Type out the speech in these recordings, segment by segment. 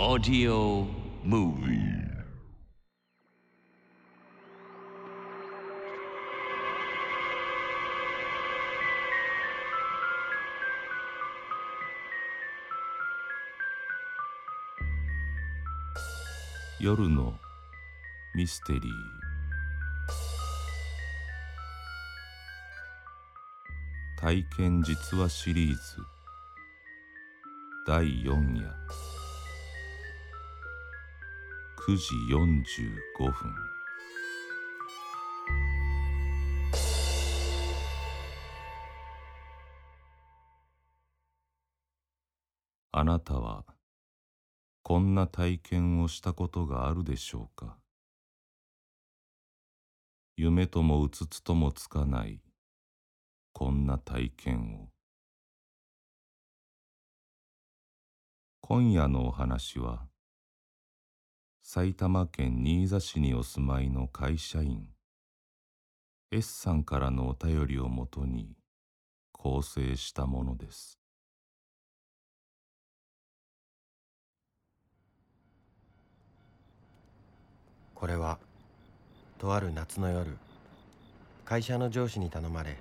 Audio Movie. 夜のミステリー。体験実話シリーズ。第4夜。9時45分。あなたはこんな体験をしたことがあるでしょうか？夢ともうつつともつかないこんな体験を。今夜のお話は埼玉県新座市にお住まいの会社員。S さんからのお便りをもとに構成したものです。これはとある夏の夜会社の上司に頼まれ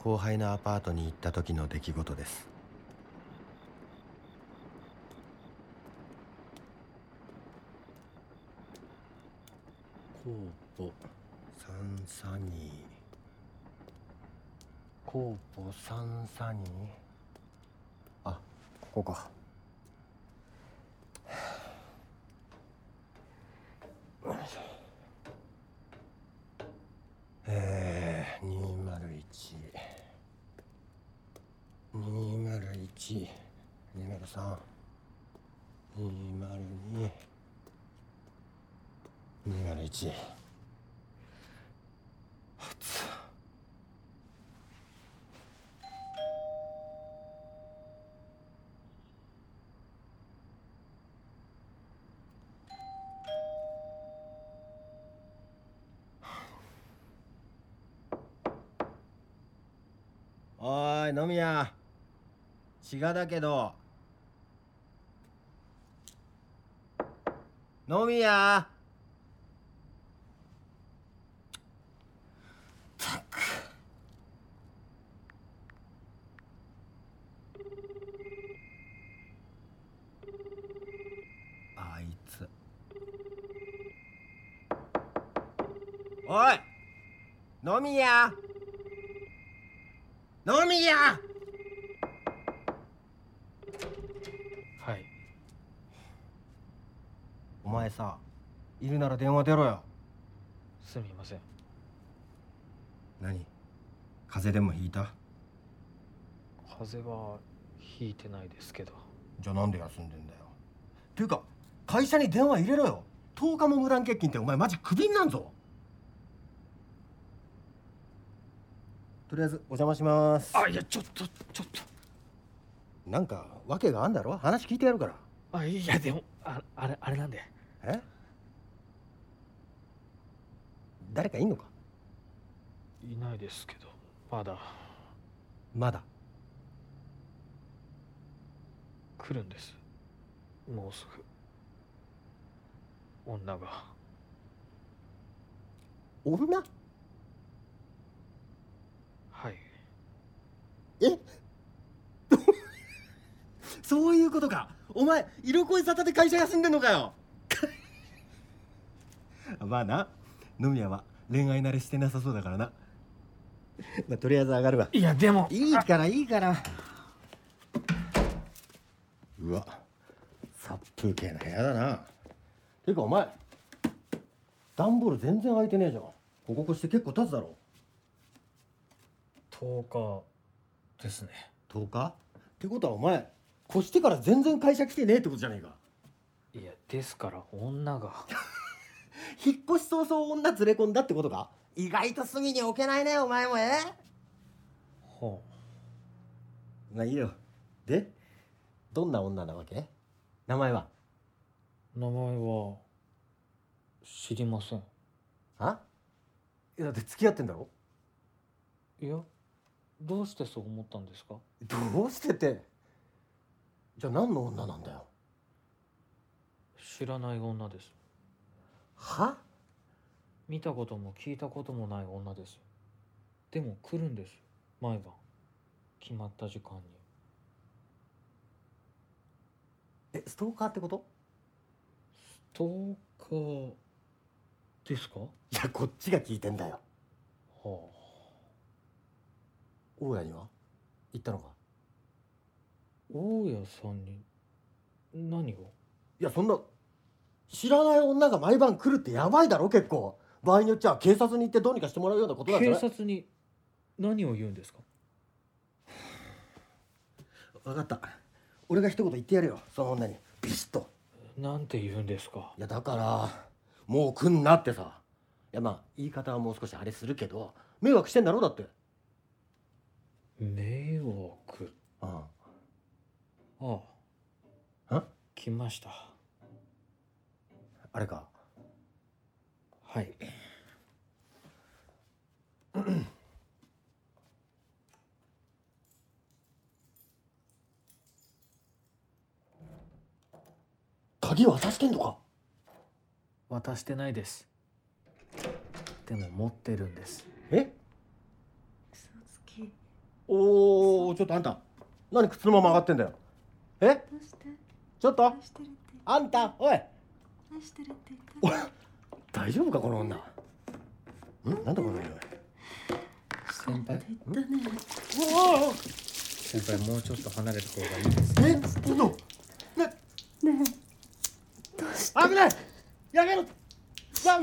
後輩のアパートに行った時の出来事です。酵母サンサニ酵母酸サニー？あここか。えー、201 201 203 202 201初おーい飲みや滋賀だけど。飲みやたくあいつおい飲みや飲みやはい。お前さいるなら電話出ろよ。すみません。何？風邪でもひいた？風邪はひいてないですけど。じゃあなんで休んでんだよ。ていうか会社に電話入れろよ。10日も無断欠勤ってお前マジクビになんぞとりあえずお邪魔します。あいやちょっとちょっと。なんか訳があんだろ？話聞いてやるから。あいやでもああれあれなんで。え？誰かいんのか？いないですけど。まだ。まだ？来るんです。もうすぐ。女が。女はいえ？そういうことか。お前色恋沙汰で会社休んでんのかよ。まあな飲み屋は恋愛慣れしてなさそうだからな。まあとりあえず上がるわ。いやでもいいからいいから。うわ殺風景な部屋だな。てかお前段ボール全然開いてねえじゃん。ここ越して結構経つだろ。10日ですね。10日？ってことはお前越してから全然会社来てねえってことじゃねえか。いやですから女が。引っ越し早々女連れ込んだってことか？意外と隅に置けないねお前も。え？はまあいいよ。でどんな女なわけ？名前は？あ名前は知りません。あ？いやだって付き合ってんだろ？いやどうしてそう思ったんですか？どうしてって。じゃあ何の女なんだよ。知らない女です。は？見たことも聞いたこともない女です。でも来るんです。毎晩。決まった時間に。えストーカーってこと？ストーカーですか？いやこっちが聞いてんだよ。は大家には？行ったのか？あ大家さんに何をいやそんな知らない女が毎晩来るってやばいだろ結構。場合によっちゃ警察に行ってどうにかしてもらうようなことなんじゃ警ない？察に何を言うんですか？分かった。俺が一言言ってやるよ。その女に。ビシッと。なんて言うんですか？いやだからもう来んなってさ。いやまあ言い方はもう少しあれするけど迷惑してんだろだって迷惑。ああ。あん？来ました。あれか？はい。鍵渡してんのか？渡してないです。でも持ってるんです。え？嘘つきおおちょっとあんた何靴のまま上がってんだよ。え？どうしてちょっと？愛してるってあんたおい。愛してるって言った大丈夫かこの女。ん？なんだこの匂い。先輩？って言ったねうわ先輩もうちょっと離れた方がいいですえ？ちょっとね？ねえ。どうして？危ない！やめろ！や大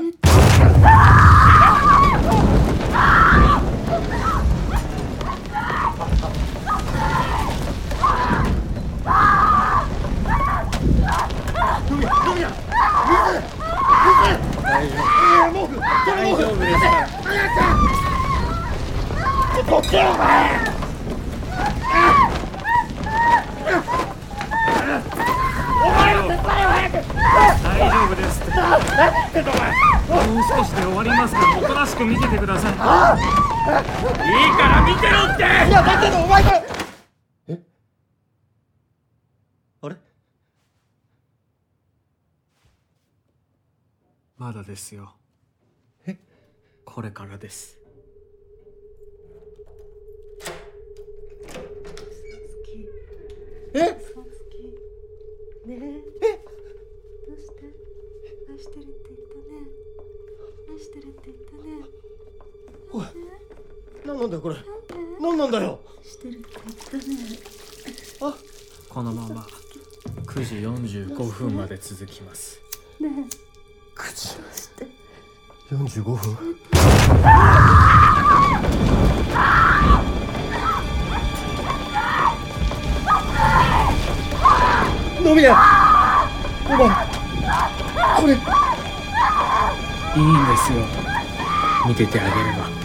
大丈夫です。ってもう少しで終わりますからおとなしく見ててください。いいから見てろって！いやだけどお前これえ？あれ？まだですよ。え？これからです。え？何なんだよこれ。何なんだよ。このまま9時45分まで続きます。ねえ。9時どうして？45分飲みやお前。これ。いいんですよ。見ててあげれば。見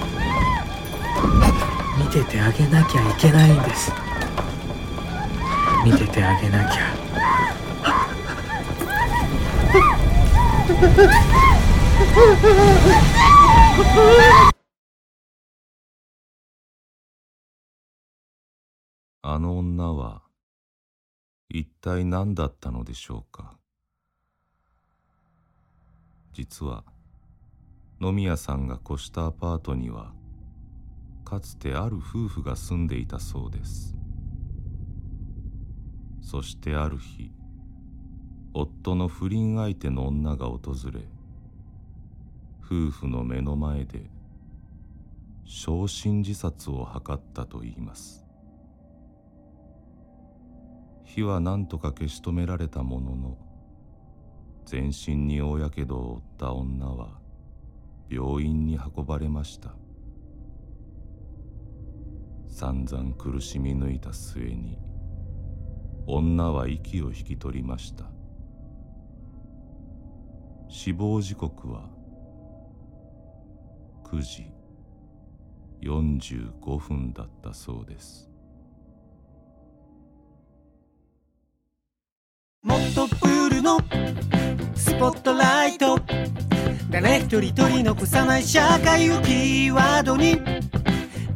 ててあげなきゃいけないんです。見ててあげなきゃ。あの女は一体何だったのでしょうか。実は飲み屋さんが越したアパートにはかつてある夫婦が住んでいたそうです。そしてある日夫の不倫相手の女が訪れ夫婦の目の前で焼身自殺を図ったといいます。火は何とか消し止められたものの全身に大やけどを負った女は病院に運ばれました。散々苦しみ抜いた末に女は息を引き取りました。死亡時刻は9時45分だったそうです。もっとプールのスポットライト。誰一人取り残さない社会をキーワードに。